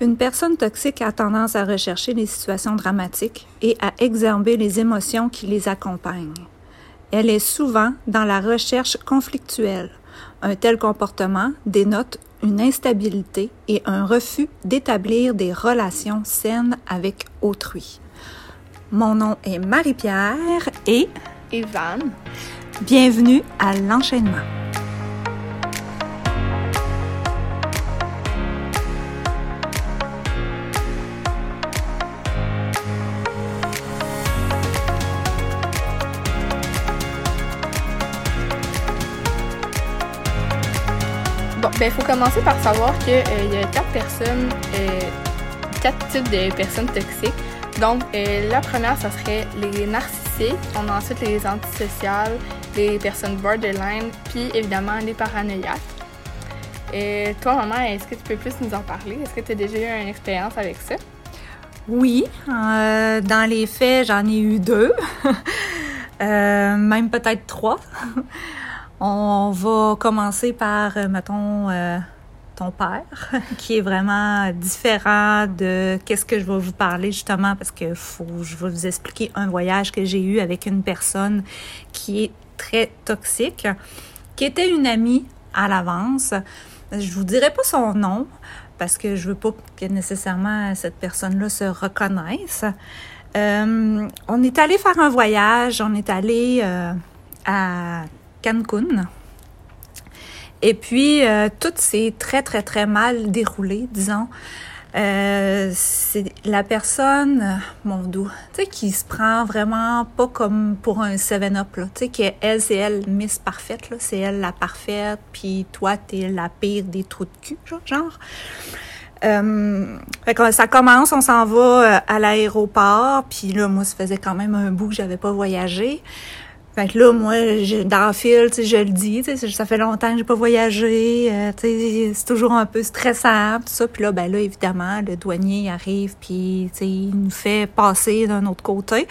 Une personne toxique a tendance à rechercher les situations dramatiques et à exerber les émotions qui les accompagnent. Elle est souvent dans la recherche conflictuelle. Un tel comportement dénote une instabilité et un refus d'établir des relations saines avec autrui. Mon nom est Marie-Pierre et Evan. Bienvenue à l'enchaînement. Bon, ben, il faut commencer par savoir qu'il y a quatre personnes, euh, quatre types de personnes toxiques. Donc, euh, la première, ça serait les narcissiques. On a ensuite les antisociales, les personnes borderline, puis évidemment les paranoïaques. Et toi, maman, est-ce que tu peux plus nous en parler? Est-ce que tu as déjà eu une expérience avec ça? Oui, euh, dans les faits, j'en ai eu deux, euh, même peut-être trois. On va commencer par, euh, mettons, euh, ton père, qui est vraiment différent de qu'est-ce que je vais vous parler justement parce que faut, je vais vous expliquer un voyage que j'ai eu avec une personne qui est très toxique, qui était une amie à l'avance. Je vous dirai pas son nom parce que je veux pas que nécessairement cette personne-là se reconnaisse. Euh, on est allé faire un voyage, on est allé euh, à Cancun. Et puis, euh, tout s'est très, très, très mal déroulé, disons. Euh, c'est la personne, mon doux, tu sais, qui se prend vraiment pas comme pour un 7-up, là. Tu sais, qu'elle, c'est elle, Miss Parfaite, là. C'est elle la parfaite, puis toi, t'es la pire des trous de cul, genre. Euh, fait que ça commence, on s'en va à l'aéroport, puis là, moi, ça faisait quand même un bout que j'avais pas voyagé. Fait que là, moi, dans le fil, tu sais, je le dis, tu sais, ça fait longtemps que j'ai pas voyagé, euh, tu sais, c'est toujours un peu stressant, tout ça. Puis là, ben là, évidemment, le douanier arrive, puis, tu sais, il nous fait passer d'un autre côté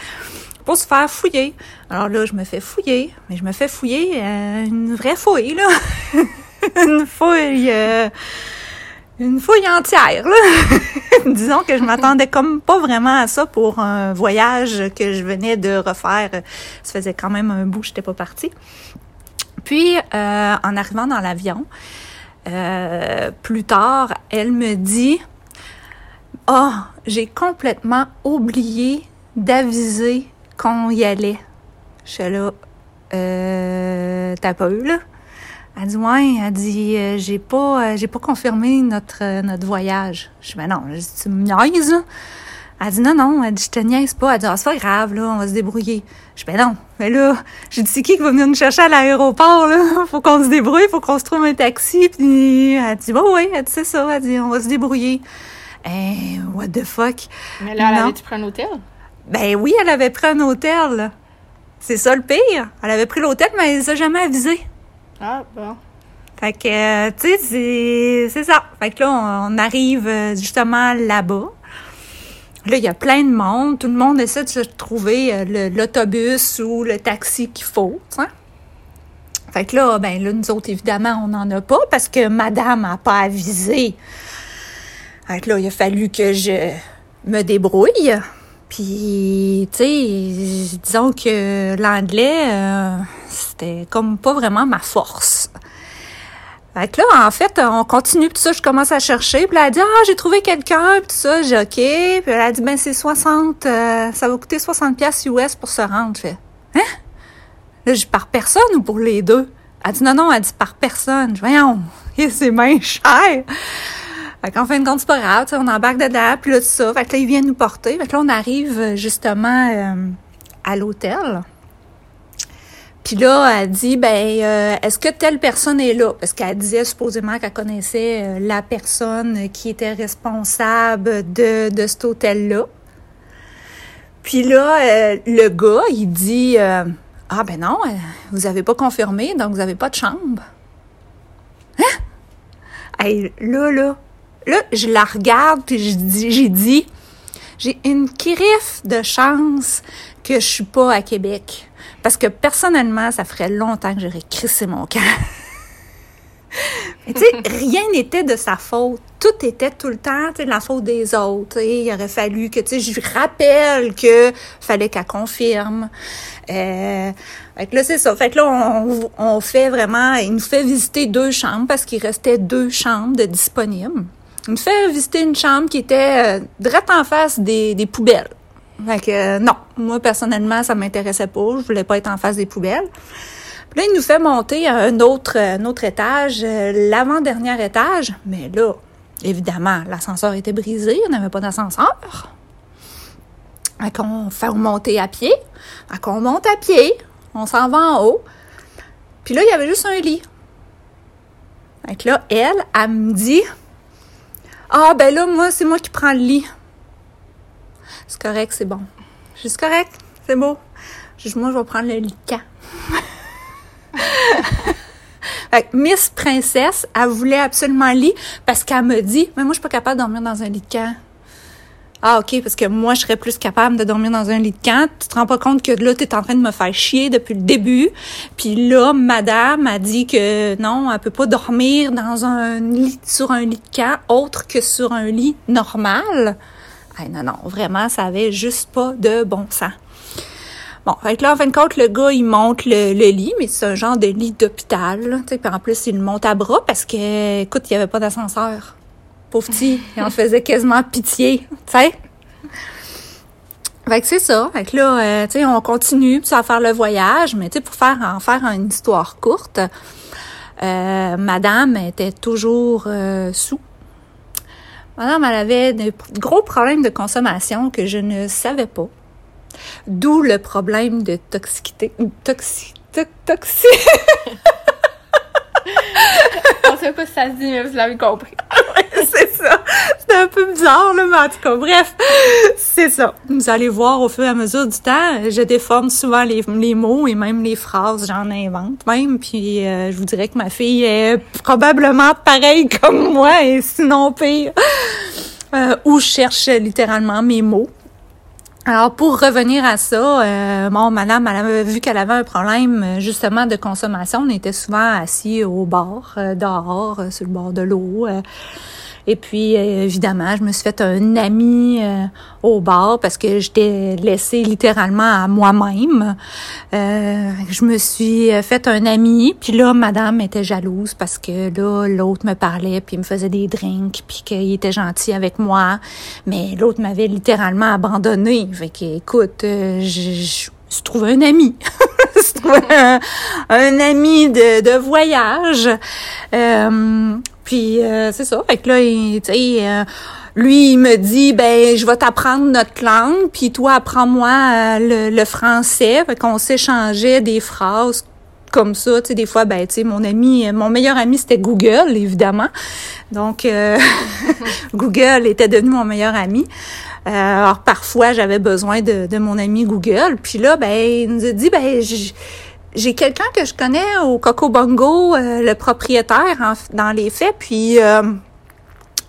pour se faire fouiller. Alors là, je me fais fouiller, mais je me fais fouiller euh, une vraie fouille, là. une fouille... Euh, une fouille entière, là. Disons que je m'attendais comme pas vraiment à ça pour un voyage que je venais de refaire. Ça faisait quand même un bout, j'étais pas partie. Puis, euh, en arrivant dans l'avion, euh, plus tard, elle me dit oh, j'ai complètement oublié d'aviser qu'on y allait. Je suis là, euh, t'as pas eu, là? Elle dit ouais, elle dit euh, j'ai pas euh, j'ai pas confirmé notre euh, notre voyage. Je dis ben non, je dis, tu me niaises là? Elle dit non non, elle dit je te niaise pas. Elle dit ah, c'est pas grave là, on va se débrouiller. Je dis ben non, mais là, j'ai dit c'est qui qui va venir nous chercher à l'aéroport là? Faut qu'on se débrouille, faut qu'on se trouve un taxi. Puis elle dit bah oui, elle dit c'est ça, elle dit on va se débrouiller. Eh, what the fuck? Mais là, elle avait-tu pris un hôtel? Ben oui, elle avait pris un hôtel. là. C'est ça le pire. Elle avait pris l'hôtel, mais elle les a jamais avisé. Ah, bon. Fait que, euh, tu sais, c'est, ça. Fait que là, on, arrive euh, justement là-bas. Là, il y a plein de monde. Tout le monde essaie de se trouver euh, l'autobus ou le taxi qu'il faut. Fait que là, ben là, nous autres, évidemment, on n'en a pas parce que madame n'a pas avisé. Fait que là, il a fallu que je me débrouille. Puis, tu sais, disons que l'anglais, c'était comme pas vraiment ma force. Fait que là, en fait, on continue, puis ça, je commence à chercher. Puis là, elle dit, ah, j'ai trouvé quelqu'un, puis tout ça, j'ai OK. Puis elle a dit, ben, c'est 60, euh, ça va coûter 60 pièces US pour se rendre. Je fais, hein? Là, je par personne ou pour les deux? Elle dit, non, non, elle dit, par personne. Je voyons, c'est bien cher. Fait qu'en fin de compte, c'est pas grave, on embarque dedans, puis là, tout ça. Fait que là, ils viennent nous porter. Fait que là, on arrive justement euh, à l'hôtel. Puis là, elle dit, ben, euh, est-ce que telle personne est là? Parce qu'elle disait supposément qu'elle connaissait euh, la personne qui était responsable de, de cet hôtel-là. Puis là, euh, le gars, il dit, ah ben non, vous avez pas confirmé, donc vous avez pas de chambre. Hein? Là, là, là, je la regarde, puis j'ai dit, j'ai une criffe de chance que je suis pas à Québec. Parce que personnellement, ça ferait longtemps que j'aurais crissé mon camp. tu sais, rien n'était de sa faute. Tout était tout le temps, sais, la faute des autres. il aurait fallu que, tu sais, je lui rappelle que fallait qu'elle confirme. Euh, fait que là, c'est ça. Fait que là, on, on, fait vraiment, il nous fait visiter deux chambres parce qu'il restait deux chambres de disponibles. Il nous fait visiter une chambre qui était euh, direct en face des, des poubelles. Fait que euh, non, moi personnellement, ça m'intéressait pas. Je voulais pas être en face des poubelles. Puis là, il nous fait monter à un autre, autre étage, euh, l'avant-dernier étage. Mais là, évidemment, l'ascenseur était brisé, on n'avait pas d'ascenseur. Fait qu'on fait monter à pied. Fait qu'on monte à pied, on s'en va en haut. Puis là, il y avait juste un lit. Fait que là, elle, elle me dit Ah, ben là, moi, c'est moi qui prends le lit. C'est correct, c'est bon. Je correct, c'est beau. moi, je vais prendre le lit de camp. Miss Princesse, elle voulait absolument lit parce qu'elle me dit, mais moi, je suis pas capable de dormir dans un lit de camp. Ah, OK, parce que moi, je serais plus capable de dormir dans un lit de camp. Tu te rends pas compte que là, tu es en train de me faire chier depuis le début. Puis là, madame a dit que non, elle peut pas dormir un sur un lit de camp autre que sur un lit normal. Non, non, vraiment, ça avait juste pas de bon sens. Bon, fait là, en fin de compte, le gars, il monte le, lit, mais c'est un genre de lit d'hôpital, puis en plus, il monte à bras parce que, écoute, il y avait pas d'ascenseur. Pauvre petit, il en faisait quasiment pitié, tu sais. Fait que c'est ça. Fait que là, euh, tu sais, on continue à faire le voyage, mais tu pour faire en faire une histoire courte, euh, madame était toujours euh, sous. Madame, elle avait de gros problèmes de consommation que je ne savais pas. D'où le problème de toxicité. Toxi, toxi. On sait pas si ça se dit, mais vous l'avez compris. c'est ça. C'est un peu bizarre, là, mais en tout cas, bref, c'est ça. Vous allez voir au fur et à mesure du temps, je déforme souvent les, mots et même les phrases, j'en invente même. Puis euh, je vous dirais que ma fille est probablement pareille comme moi et sinon pire. Euh, où je cherche littéralement mes mots. Alors, pour revenir à ça, euh, bon, madame, elle avait vu qu'elle avait un problème justement de consommation. On était souvent assis au bord, euh, dehors, sur le bord de l'eau. Et puis, euh, évidemment, je me suis fait un ami euh, au bar parce que j'étais laissée littéralement à moi-même. Euh, je me suis fait un ami, puis là, madame était jalouse parce que là, l'autre me parlait, puis il me faisait des drinks, puis qu'il était gentil avec moi. Mais l'autre m'avait littéralement abandonné. Fait que, écoute, je, je, je trouve un ami. je trouve un, un, ami de, de voyage. Euh, puis euh, c'est ça. Fait que là, euh, lui, il me dit, ben, je vais t'apprendre notre langue, puis toi, apprends-moi euh, le, français. Fait qu'on s'échangeait des phrases comme ça, tu sais, des fois, ben, tu sais, mon ami, mon meilleur ami, c'était Google, évidemment. Donc, Google était devenu mon meilleur ami. alors, parfois, j'avais besoin de, de, mon ami Google. Puis là, ben, il nous a dit, ben, j'ai quelqu'un que je connais au Coco Bongo, euh, le propriétaire dans les faits, puis euh,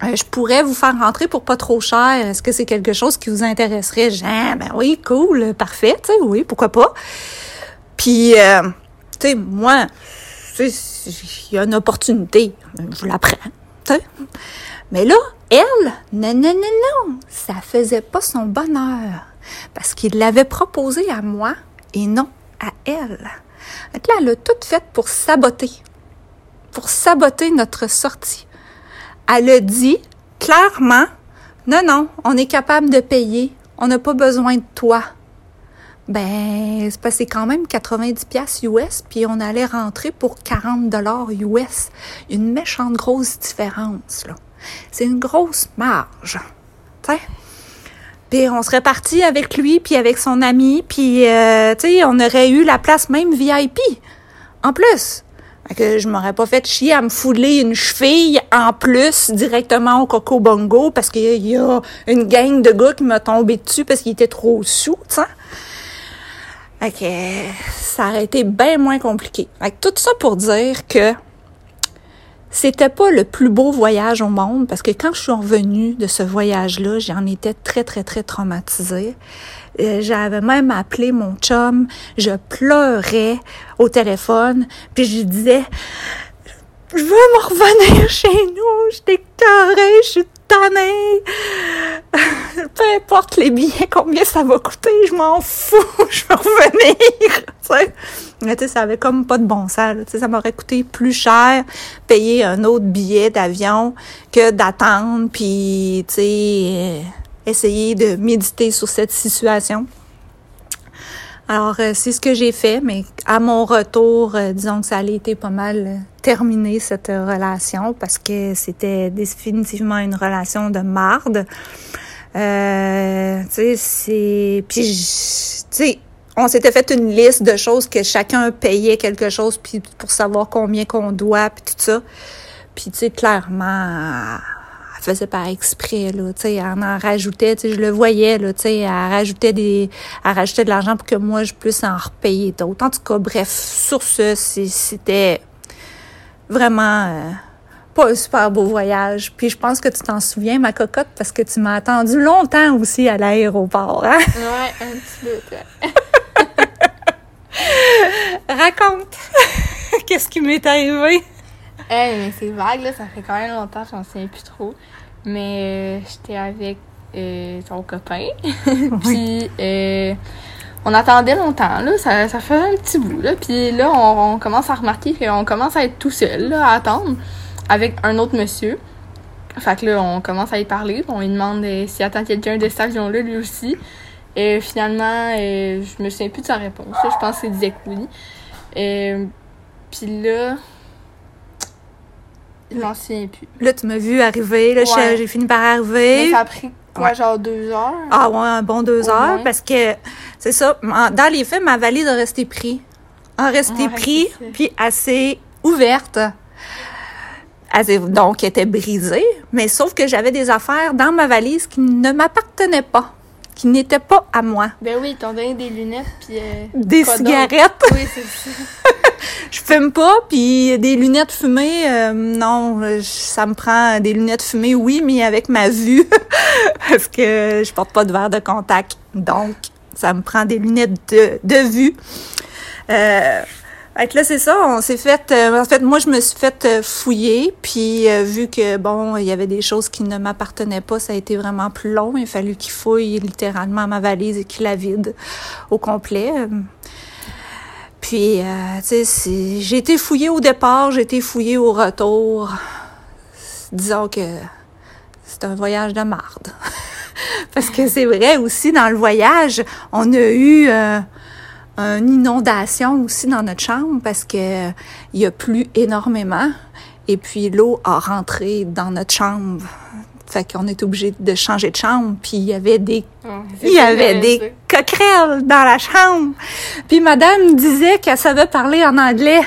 euh, je pourrais vous faire rentrer pour pas trop cher. Est-ce que c'est quelque chose qui vous intéresserait? Jean, ben oui, cool, parfait, tu sais, oui, pourquoi pas. Puis, tu sais, moi, il y a une opportunité, je la prends, tu sais. Mais là, elle, non, non, non, non, ça faisait pas son bonheur. Parce qu'il l'avait proposé à moi et non à elle. Elle a tout fait pour saboter, pour saboter notre sortie. Elle a dit clairement, non, non, on est capable de payer, on n'a pas besoin de toi. Ben, c'est passé quand même 90 pièces US, puis on allait rentrer pour 40 dollars US. Une méchante grosse différence, là. C'est une grosse marge. sais. Puis on serait parti avec lui, puis avec son ami, puis euh, on aurait eu la place même VIP. En plus. que je m'aurais pas fait chier à me fouler une cheville en plus directement au Coco Bongo parce qu'il y a une gang de gars qui m'a tombé dessus parce qu'il était trop sous, tu sais. Que ça aurait été bien moins compliqué. Fait tout ça pour dire que c'était pas le plus beau voyage au monde parce que quand je suis revenue de ce voyage-là, j'en étais très, très, très traumatisée. Euh, j'avais même appelé mon chum, je pleurais au téléphone, puis je disais, je veux me revenir chez nous, je t'écœurée, je suis Peu importe les billets, combien ça va coûter, je m'en fous, je veux revenir. Mais tu sais, ça avait comme pas de bon sens, tu sais, ça m'aurait coûté plus cher payer un autre billet d'avion que d'attendre, puis, tu sais, essayer de méditer sur cette situation. Alors, euh, c'est ce que j'ai fait, mais à mon retour, euh, disons que ça allait été pas mal euh, terminé, cette relation, parce que c'était définitivement une relation de marde. Euh, tu sais, c'est... Puis, tu sais, on s'était fait une liste de choses que chacun payait quelque chose, puis pour savoir combien qu'on doit, puis tout ça. Puis, tu sais, clairement elle faisait par exprès, là, tu sais, elle en rajoutait, tu sais, je le voyais, là, tu sais, elle rajoutait des, elle rajoutait de l'argent pour que moi, je puisse en repayer d'autres. En tout cas, bref, sur ce, c'était vraiment euh, pas un super beau voyage. Puis je pense que tu t'en souviens, ma cocotte, parce que tu m'as attendu longtemps aussi à l'aéroport, hein? Ouais, un petit peu, Raconte! Qu'est-ce qui m'est arrivé? Hey, mais c'est vague, là, ça fait quand même longtemps, j'en sais plus trop. Mais euh, j'étais avec euh, ton copain. puis euh, on attendait longtemps, là, ça, ça faisait un petit bout, là. Puis là, on, on commence à remarquer qu'on commence à être tout seul, là, à attendre, avec un autre monsieur. Fait que là, on commence à y parler. On lui demande euh, s'il attend quelqu'un de cet avion-là, lui aussi. Et finalement, euh, je me souviens plus de sa réponse. Je pense qu'il disait que oui. Euh, Puis là, je m'en souviens plus. Là, tu m'as vu arriver, là, Ouais. j'ai- fini par Mais arriver. ça a pris quoi, Ouais. genre deux heures? Ah ouais, un bon deux Au heures, moins. parce que c'est ça, dans les faits, ma valise a resté pris. A resté Ouais, pris, c'est ça. puis assez ouverte. Assez- donc, elle était brisée, mais sauf que j'avais des affaires dans ma valise qui ne m'appartenaient pas, qui n'étaient pas à moi. Ben oui, ils t'ont donné des lunettes, puis... euh, Des cigarettes. Oui, c'est ça. Je fume pas, puis des lunettes fumées, euh, non, euh, ça me prend des lunettes fumées, oui, mais avec ma vue, parce que je porte pas de verre de contact, donc ça me prend des lunettes de, vue. Euh, là, c'est ça, on s'est fait, en fait, moi, je me suis fait fouiller, puis vu que, bon, il y avait des choses qui ne m'appartenaient pas, ça a été vraiment plus long, il a fallu qu'il fouille littéralement ma valise et qu'il la vide au complet. Puis, euh, tu sais, j'ai été fouillée au départ, j'ai été fouillée au retour. Disons que c'est un voyage de marde. Parce que c'est vrai aussi, dans le voyage, on a eu euh, une inondation aussi dans notre chambre parce que euh, il a plu énormément. Et puis l'eau a rentré dans notre chambre. Fait qu'on est obligé de changer de chambre. Puis il y avait des il y avait des coquerelles dans la chambre. Puis madame disait qu'elle savait parler en anglais.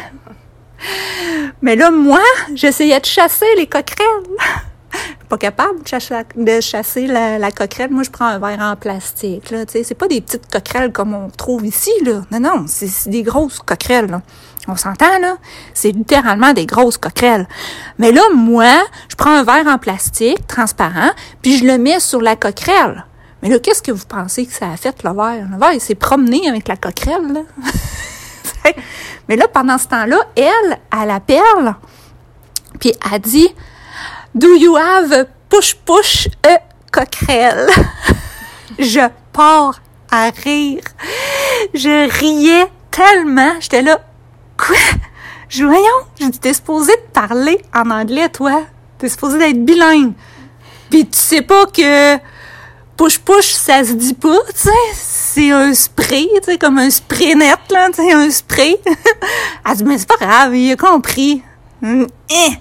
Mais là, moi, j'essayais de chasser les coquerelles. Pas capable de chasser, de chasser la, la coquerelle. Moi, je prends un verre en plastique. Là, tu sais, c'est pas des petites coquerelles comme on trouve ici. Là. Non, non, c'est c'est des grosses coquerelles. Là. On s'entend, là? C'est littéralement des grosses coquerelles. Mais là, moi, je prends un verre en plastique transparent, puis je le mets sur la coquerelle. Mais là, qu'est-ce que vous pensez que ça a fait, le verre? Le verre, il s'est promené avec la coquerelle, là. Mais là, pendant ce temps-là, elle, elle appelle, puis elle dit « Do you have push-push a coquerelle? » Je pars à rire. Je riais tellement. J'étais là « Quoi? » voyons, je dis, t'es supposé de parler en anglais, toi. T'es supposé d'être bilingue. Puis tu sais pas que push-push, ça se dit pas, tu sais. C'est un spray, tu sais, comme un spray net, là, tu sais, un spray. Elle dit, mais c'est pas grave, il a compris. Hum, hein?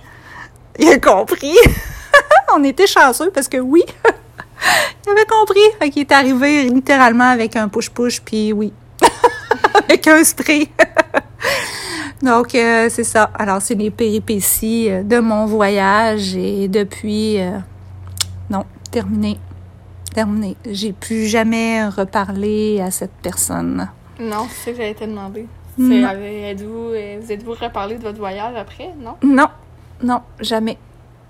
Il a compris. On était chanceux parce que oui, il avait compris. Fait qu'il est arrivé littéralement avec un push-push, puis oui, avec un spray. Donc, euh, c'est ça. Alors, c'est les péripéties euh, de mon voyage et depuis, euh, non, terminé. Terminé. J'ai plus jamais reparlé à cette personne. Non, c'est ça que j'allais te demander. Êtes-vous, vous êtes-vous reparlé de votre voyage après, non? Non, non, jamais.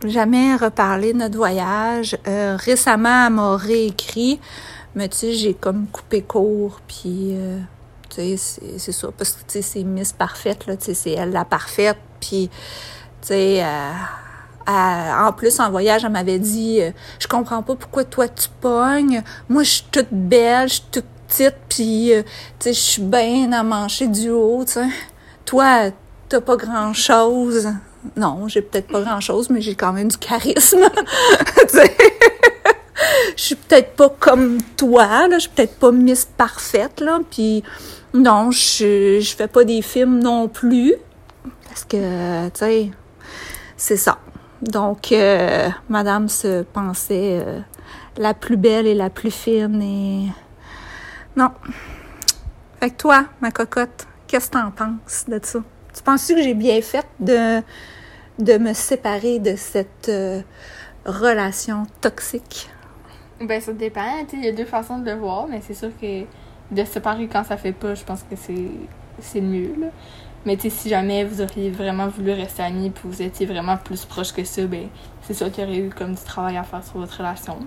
Jamais reparlé de notre voyage. Euh, récemment, elle m'a réécrit, mais tu sais, j'ai comme coupé court, puis euh, c'est- ça, parce que c'est Miss Parfaite, là, c'est elle la parfaite, puis Tu sais, en plus, en voyage, elle m'avait dit euh, Je comprends pas pourquoi toi tu pognes. Moi, je suis toute belle, je suis toute petite, puis euh, tu sais, je suis bien à manger du haut, tu sais. Toi, t'as pas grand-chose. Non, j'ai peut-être pas grand-chose, mais j'ai quand même du charisme. tu sais. Je suis peut-être pas comme toi, là. Je suis peut-être pas Miss Parfaite, là. Puis non, je, je fais pas des films non plus. Parce que, tu sais, c'est ça. Donc, euh, madame se pensait euh, la plus belle et la plus fine et... Non. Fait que toi, ma cocotte, qu'est-ce que t'en penses de ça? Tu penses que j'ai bien fait de, de me séparer de cette euh, relation toxique? Ben, ça dépend. Il y a deux façons de le voir, mais c'est sûr que de se séparer quand ça fait pas, je pense que c'est mieux. Là. Mais tu si jamais vous auriez vraiment voulu rester amis puis vous étiez vraiment plus proche que ça, ben c'est sûr qu'il y aurait eu comme du travail à faire sur votre relation.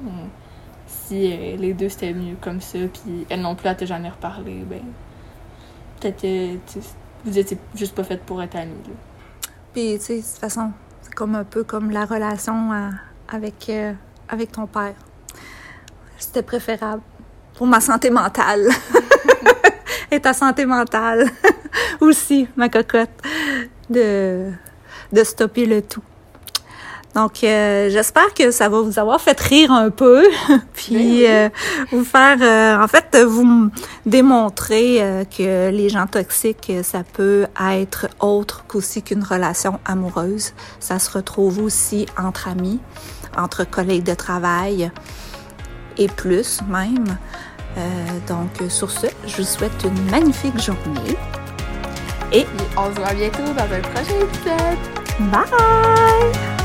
si euh, les deux c'était mieux comme ça, puis elle non plus elle t'a jamais reparlé, ben peut-être que vous étiez juste pas faites pour être amis. Puis tu sais, de toute façon, c'est comme un peu comme la relation avec, euh, avec ton père. C'était préférable pour ma santé mentale. et ta santé mentale aussi, ma cocotte, de, de stopper le tout. Donc, euh, j'espère que ça va vous avoir fait rire un peu, puis ben euh, vous faire, euh, en fait, vous démontrer que les gens toxiques, ça peut être autre qu'aussi qu'une relation amoureuse. Ça se retrouve aussi entre amis, entre collègues de travail et plus même. Euh, donc, sur ce, je vous souhaite une magnifique journée. Et on se voit bientôt dans un prochain épisode. Bye!